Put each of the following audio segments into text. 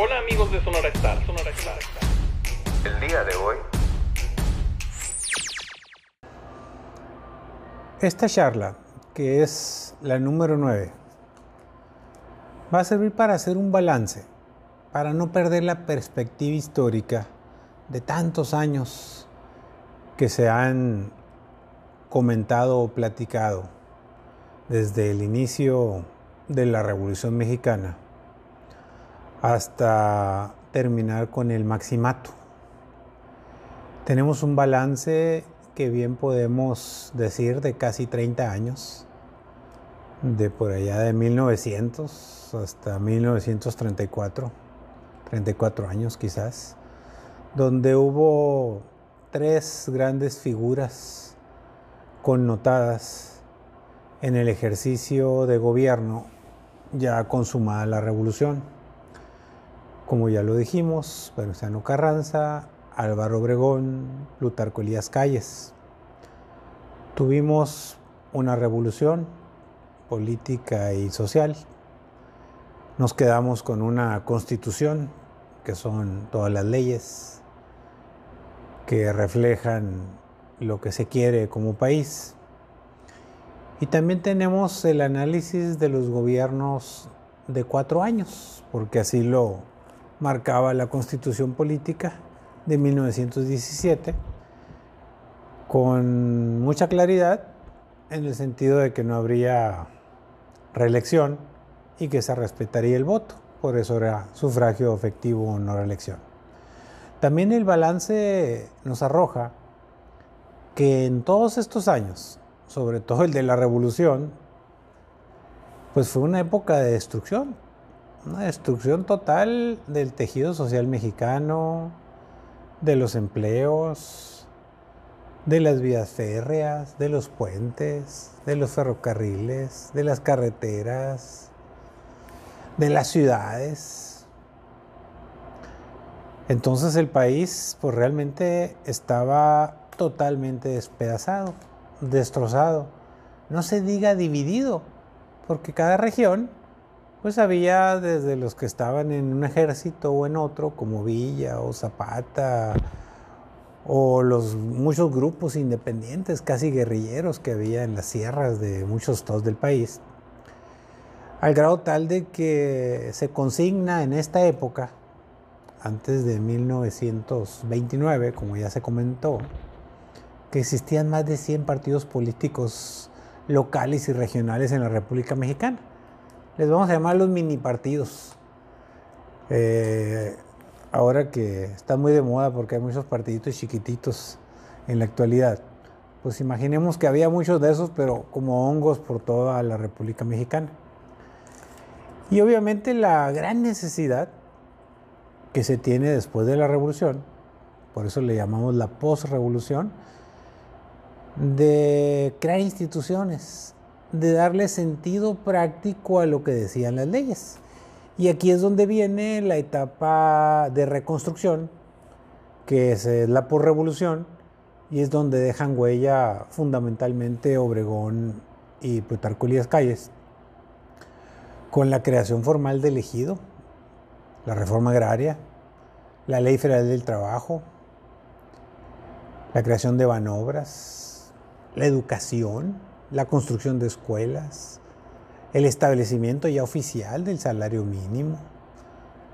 Hola amigos de Sonora Star, Sonora Star. El día de hoy. Esta charla, que es la número 9, va a servir para hacer un balance, para no perder la perspectiva histórica de tantos años que se han comentado o platicado desde el inicio de la Revolución Mexicana hasta terminar con el maximato. Tenemos un balance que bien podemos decir de casi 30 años, de por allá de 1900 hasta 1934, 34 años quizás, donde hubo tres grandes figuras connotadas en el ejercicio de gobierno ya consumada la revolución. Como ya lo dijimos, Venustiano Carranza, Álvaro Obregón, Plutarco Elías Calles. Tuvimos una revolución política y social. Nos quedamos con una constitución, que son todas las leyes que reflejan lo que se quiere como país. Y también tenemos el análisis de los gobiernos de cuatro años, porque así lo marcaba la constitución política de 1917, con mucha claridad en el sentido de que no habría reelección y que se respetaría el voto, por eso era sufragio efectivo o no reelección. También el balance nos arroja que en todos estos años, sobre todo el de la revolución, pues fue una época de destrucción, una destrucción total del tejido social mexicano, de los empleos, de las vías férreas, de los puentes, de los ferrocarriles, de las carreteras, de las ciudades. Entonces el país pues realmente estaba totalmente despedazado destrozado. No se diga dividido, porque cada región, pues había desde los que estaban en un ejército o en otro, como Villa o Zapata, o los muchos grupos independientes, casi guerrilleros que había en las sierras de muchos estados del país, al grado tal de que se consigna en esta época, antes de 1929, como ya se comentó, que existían más de 100 partidos políticos locales y regionales en la República Mexicana. Les vamos a llamar los mini partidos. Eh, ahora que está muy de moda porque hay muchos partiditos chiquititos en la actualidad. Pues imaginemos que había muchos de esos, pero como hongos por toda la República Mexicana. Y obviamente la gran necesidad que se tiene después de la revolución, por eso le llamamos la postrevolución, de crear instituciones, de darle sentido práctico a lo que decían las leyes. Y aquí es donde viene la etapa de reconstrucción, que es eh, la posrevolución, y es donde dejan huella fundamentalmente Obregón y Plutarco Elías Calles, con la creación formal del ejido, la reforma agraria, la ley federal del trabajo, la creación de banobras, la educación, la construcción de escuelas, el establecimiento ya oficial del salario mínimo,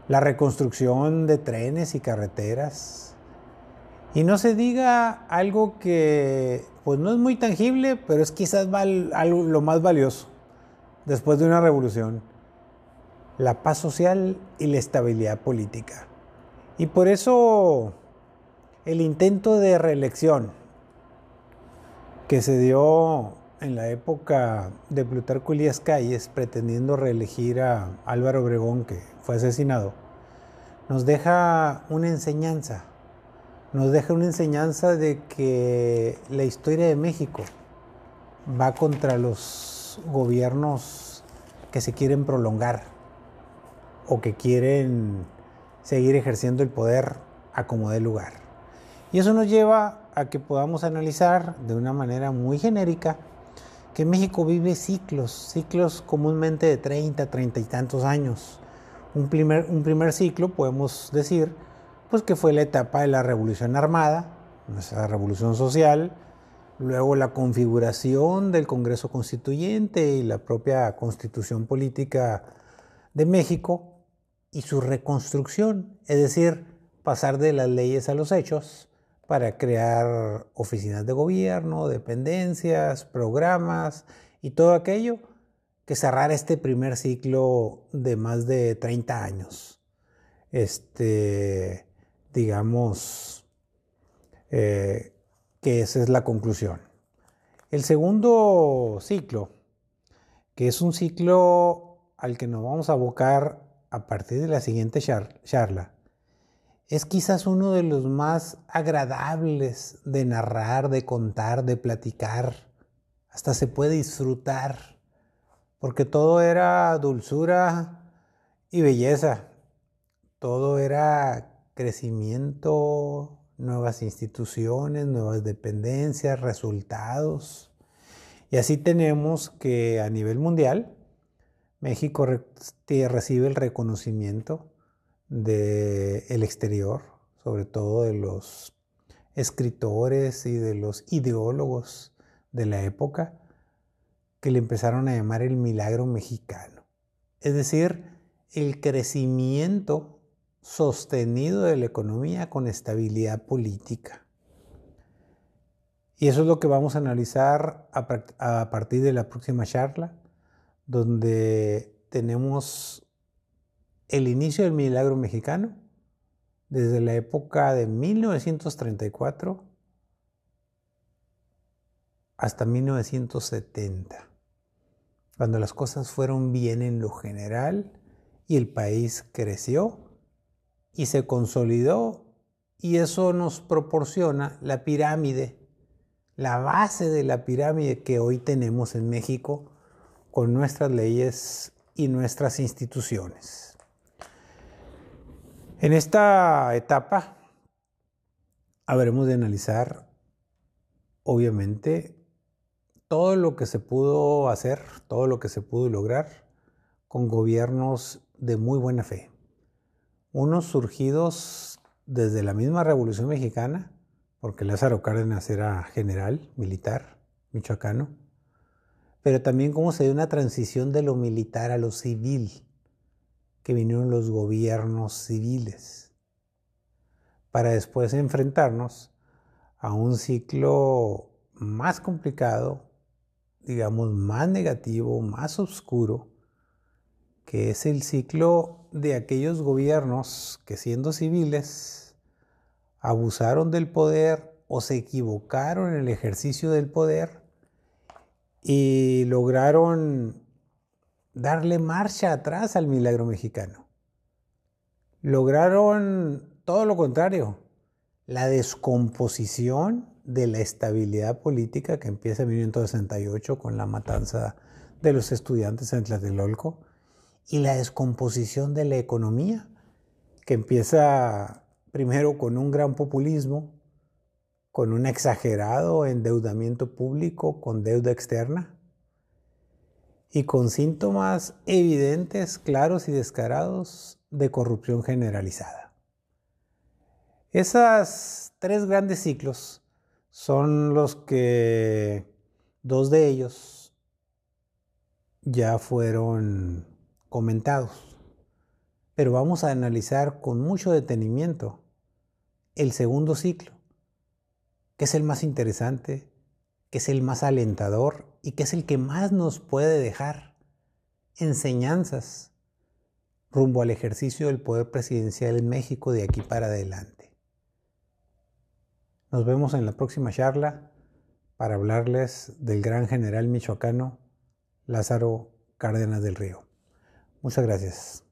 la reconstrucción de trenes y carreteras. Y no se diga algo que pues no es muy tangible, pero es quizás lo más valioso después de una revolución, la paz social y la estabilidad política. Y por eso el intento de reelección que se dio en la época de Plutarco Elías Calles pretendiendo reelegir a Álvaro Obregón, que fue asesinado, nos deja una enseñanza. Nos deja una enseñanza de que la historia de México va contra los gobiernos que se quieren prolongar o que quieren seguir ejerciendo el poder a como dé lugar. Y eso nos lleva a que podamos analizar de una manera muy genérica que México vive ciclos, ciclos comúnmente de 30, 30 y tantos años. Un primer, un primer ciclo, podemos decir, pues que fue la etapa de la Revolución Armada, nuestra Revolución Social, luego la configuración del Congreso Constituyente y la propia Constitución Política de México y su reconstrucción, es decir, pasar de las leyes a los hechos para crear oficinas de gobierno, dependencias, programas y todo aquello que cerrar este primer ciclo de más de 30 años. Este, digamos, eh, que esa es la conclusión. El segundo ciclo, que es un ciclo al que nos vamos a abocar a partir de la siguiente charla, es quizás uno de los más agradables de narrar, de contar, de platicar. Hasta se puede disfrutar, porque todo era dulzura y belleza. Todo era crecimiento, nuevas instituciones, nuevas dependencias, resultados. Y así tenemos que a nivel mundial, México recibe el reconocimiento del exterior, sobre todo de los escritores y de los ideólogos de la época, que le empezaron a llamar el milagro mexicano. Es decir, el crecimiento sostenido de la economía con estabilidad política. Y eso es lo que vamos a analizar a, partir de la próxima charla, donde tenemos el inicio del milagro mexicano desde la época de 1934 hasta 1970, cuando las cosas fueron bien en lo general y el país creció y se consolidó y eso nos proporciona la pirámide, la base de la pirámide que hoy tenemos en México con nuestras leyes y nuestras instituciones. En esta etapa habremos de analizar, obviamente, todo lo que se pudo hacer, todo lo que se pudo lograr con gobiernos de muy buena fe. Unos surgidos desde la misma Revolución Mexicana, porque Lázaro Cárdenas era general, militar, michoacano, pero también cómo se dio una transición de lo militar a lo civil, que vinieron los gobiernos civiles, para después enfrentarnos a un ciclo más complicado, digamos, más negativo, más oscuro, que es el ciclo de aquellos gobiernos que siendo civiles abusaron del poder o se equivocaron en el ejercicio del poder y lograron darle marcha atrás al milagro mexicano. Lograron todo lo contrario, la descomposición de la estabilidad política que empieza en 1968 con la matanza de los estudiantes en Tlatelolco y la descomposición de la economía, que empieza primero con un gran populismo, con un exagerado endeudamiento público, con deuda externa, y con síntomas evidentes, claros y descarados de corrupción generalizada. Esos tres grandes ciclos son los que dos de ellos ya fueron comentados. Pero vamos a analizar con mucho detenimiento el segundo ciclo, que es el más interesante, que es el más alentador y que es el que más nos puede dejar enseñanzas rumbo al ejercicio del poder presidencial en México de aquí para adelante. Nos vemos en la próxima charla para hablarles del gran general michoacano Lázaro Cárdenas del Río. Muchas gracias.